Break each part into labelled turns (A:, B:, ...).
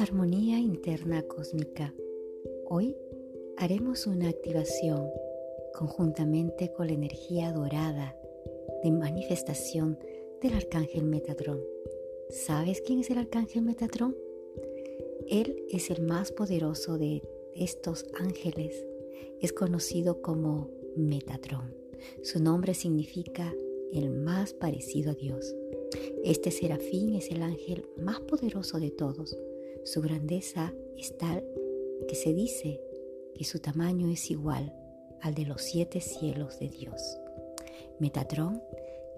A: Armonía interna cósmica. Hoy haremos una activación conjuntamente con la energía dorada de manifestación del arcángel Metatrón. ¿Sabes quién es el arcángel Metatrón? Él es el más poderoso de estos ángeles. Es conocido como Metatrón. Su nombre significa el más parecido a Dios. Este serafín es el ángel más poderoso de todos. Su grandeza es tal que se dice que su tamaño es igual al de los siete cielos de Dios. Metatrón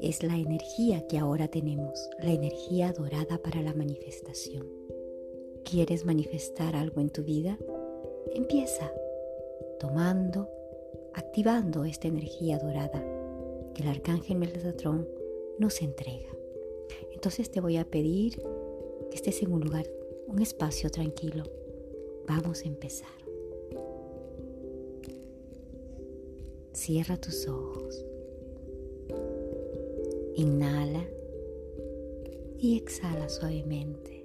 A: es la energía que ahora tenemos, la energía dorada para la manifestación. ¿Quieres manifestar algo en tu vida? Empieza tomando, activando esta energía dorada que el arcángel Metatrón nos entrega. Entonces te voy a pedir que estés en un lugar, un espacio tranquilo. Vamos a empezar. Cierra tus ojos. Inhala y exhala suavemente.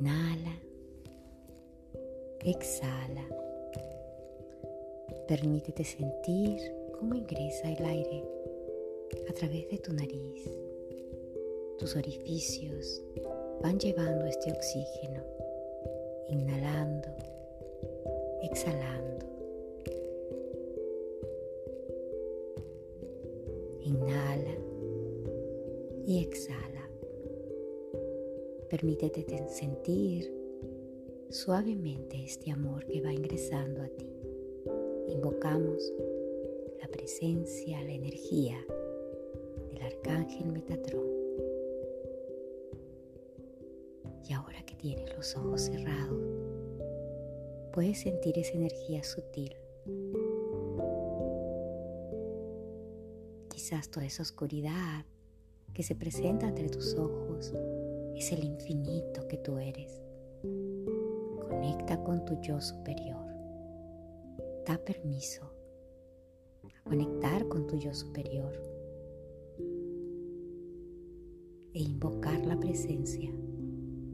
A: Inhala. Exhala. Permítete sentir cómo ingresa el aire a través de tu nariz. Tus orificios van llevando este oxígeno, inhalando, exhalando. Inhala y exhala. Permítete sentir suavemente este amor que va ingresando a ti. Invocamos la presencia, la energía del arcángel Metatrón. Y ahora que tienes los ojos cerrados, puedes sentir esa energía sutil Quizás toda esa oscuridad que se presenta entre tus ojos es el infinito que tú eres. Conecta con tu yo superior. Da permiso a conectar con tu yo superior e invocar la presencia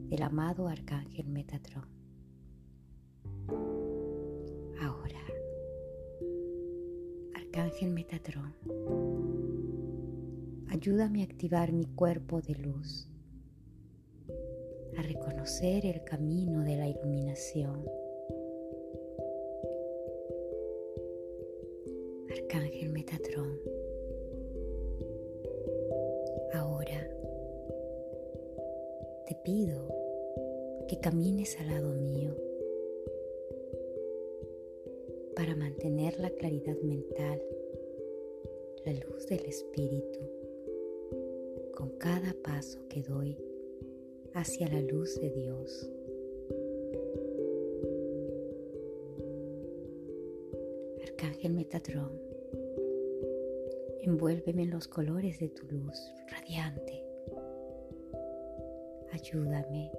A: del amado arcángel Metatrón. Ahora, arcángel Metatrón, Ayúdame a activar mi cuerpo de luz, a reconocer el camino de la iluminación. Arcángel Metatrón, ahora te pido camines al lado mío para mantener la claridad mental, la luz del espíritu con cada paso que doy hacia la luz de Dios. Arcángel Metatrón, envuélveme en los colores de tu luz radiante. Ayúdame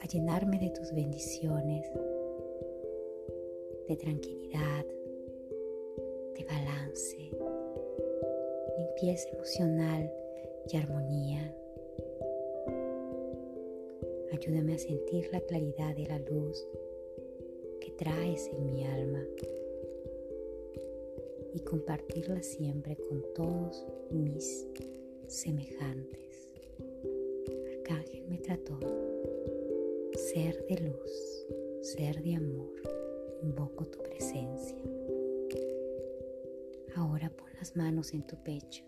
A: a llenarme de tus bendiciones, de tranquilidad, de balance, limpieza emocional y armonía. Ayúdame a sentir la claridad de la luz que traes en mi alma y compartirla siempre con todos mis semejantes. Arcángel me trató, ser de luz, ser de amor, invoco tu presencia. Ahora pon las manos en tu pecho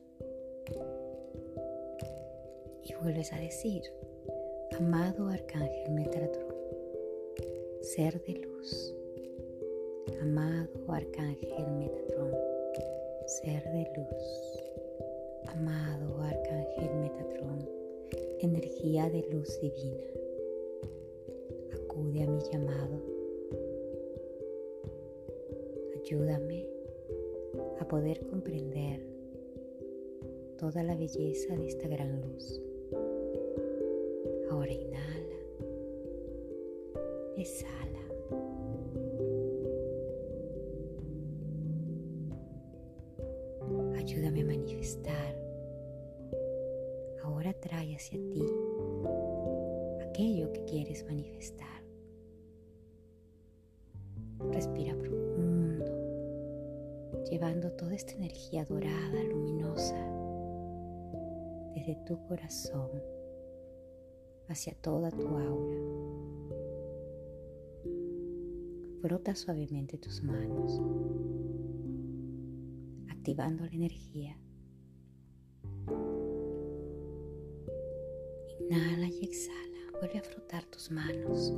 A: y vuelves a decir, amado Arcángel Metatron, ser de luz, amado Arcángel Metatron, Ser de luz, amado Arcángel Metatrón, energía de luz divina, a mi llamado. Ayúdame a poder comprender toda la belleza de esta gran luz. Ahora inhala, exhala. Ayúdame a manifestar. Ahora trae hacia ti aquello que quieres manifestar. Respira profundo, llevando toda esta energía dorada, luminosa, desde tu corazón hacia toda tu aura. Frota suavemente tus manos activando la energía. Inhala y exhala. Vuelve a frotar tus manos,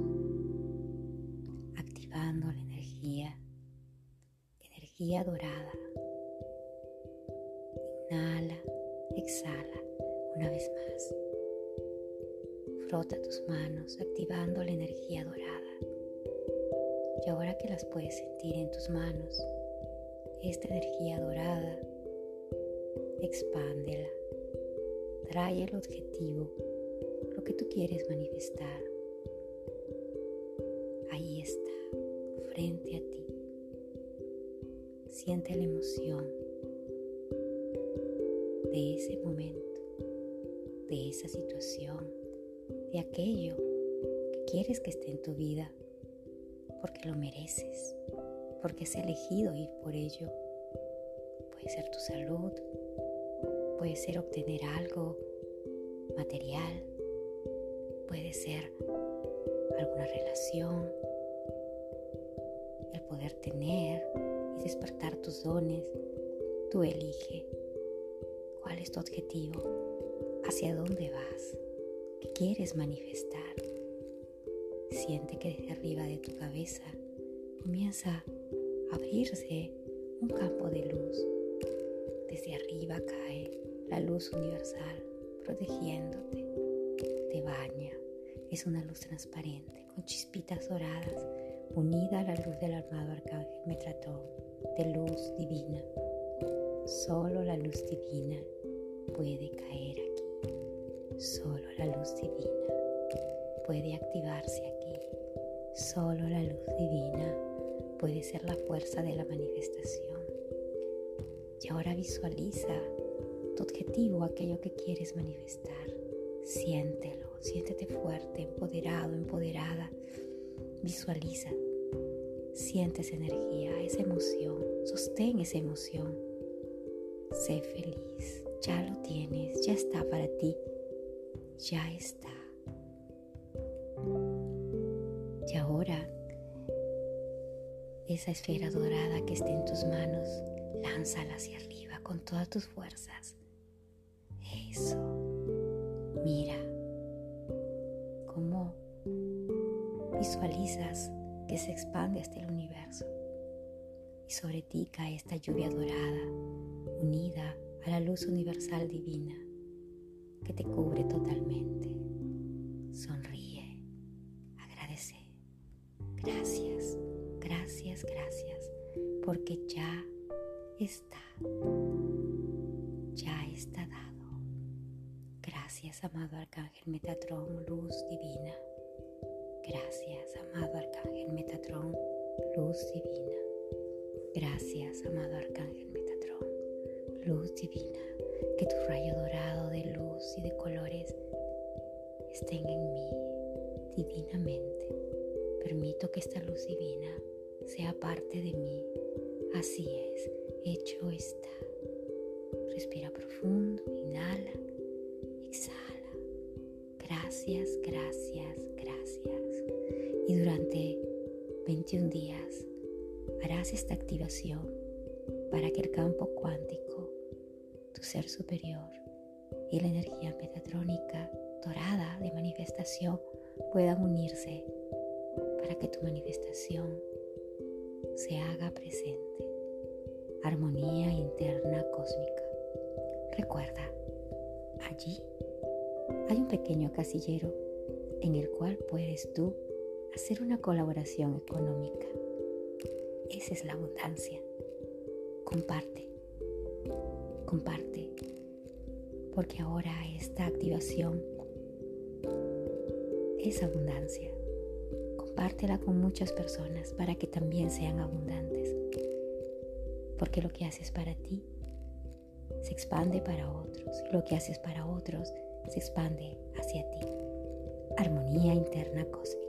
A: energía dorada. Inhala, exhala una vez más. Frota tus manos, activando la energía dorada. Y ahora que las puedes sentir en tus manos, esta energía dorada, expándela, trae el objetivo, lo que tú quieres manifestar. Ahí está, frente a ti. Siente la emoción de ese momento, de esa situación, de aquello que quieres que esté en tu vida, porque lo mereces porque has elegido ir por ello. Puede ser tu salud, puede ser obtener algo material, puede ser alguna relación, el poder tener despertar tus dones. Tú elige cuál es tu objetivo, hacia dónde vas, qué quieres manifestar. Siente que desde arriba de tu cabeza comienza abrirse un campo de luz. Desde arriba cae la luz universal protegiéndote. Te baña. Es una luz transparente con chispitas doradas unida a la luz del armado arcángel Metratón de luz divina. Solo la luz divina puede caer aquí. Solo la luz divina puede activarse aquí. Solo la luz divina puede ser la fuerza de la manifestación. Y ahora visualiza tu objetivo, aquello que quieres manifestar. Siéntelo, siéntete fuerte, empoderado, empoderada. Visualiza, siente esa energía, esa emoción, sostén esa emoción. Sé feliz, ya lo tienes, ya está para ti, ya está. Y ahora esa esfera dorada que esté en tus manos, lánzala hacia arriba con todas tus fuerzas. Eso. Mira cómo visualizas que se expande hasta el universo. Y sobre ti cae esta lluvia dorada, unida a la luz universal divina que te cubre totalmente. Sonríe, agradece. Gracias gracias, gracias, porque ya está, ya está dado. Gracias, amado Arcángel Metatrón, luz divina. Gracias, luz divina. Gracias, amado Arcángel Metatrón, luz divina. Que tu rayo dorado de luz y de colores estén en mí divinamente. Permito que esta luz divina sea parte de mí. Así es, hecho está. Respira profundo, inhala, exhala. Gracias, gracias, gracias. Y durante 21 días harás esta activación para que el campo cuántico, tu ser superior y la energía metatrónica dorada de manifestación puedan unirse para que tu manifestación se haga presente. Armonía interna Recuerda, allí hay un pequeño casillero en el cual puedes tú hacer una colaboración económica. Esa es la abundancia. Comparte, comparte, porque ahora esta activación es abundancia. Compártela con muchas personas para que también sean abundantes. Porque lo que haces para ti se expande para otros. Lo que haces para otros se expande hacia ti. Armonía interna cósmica.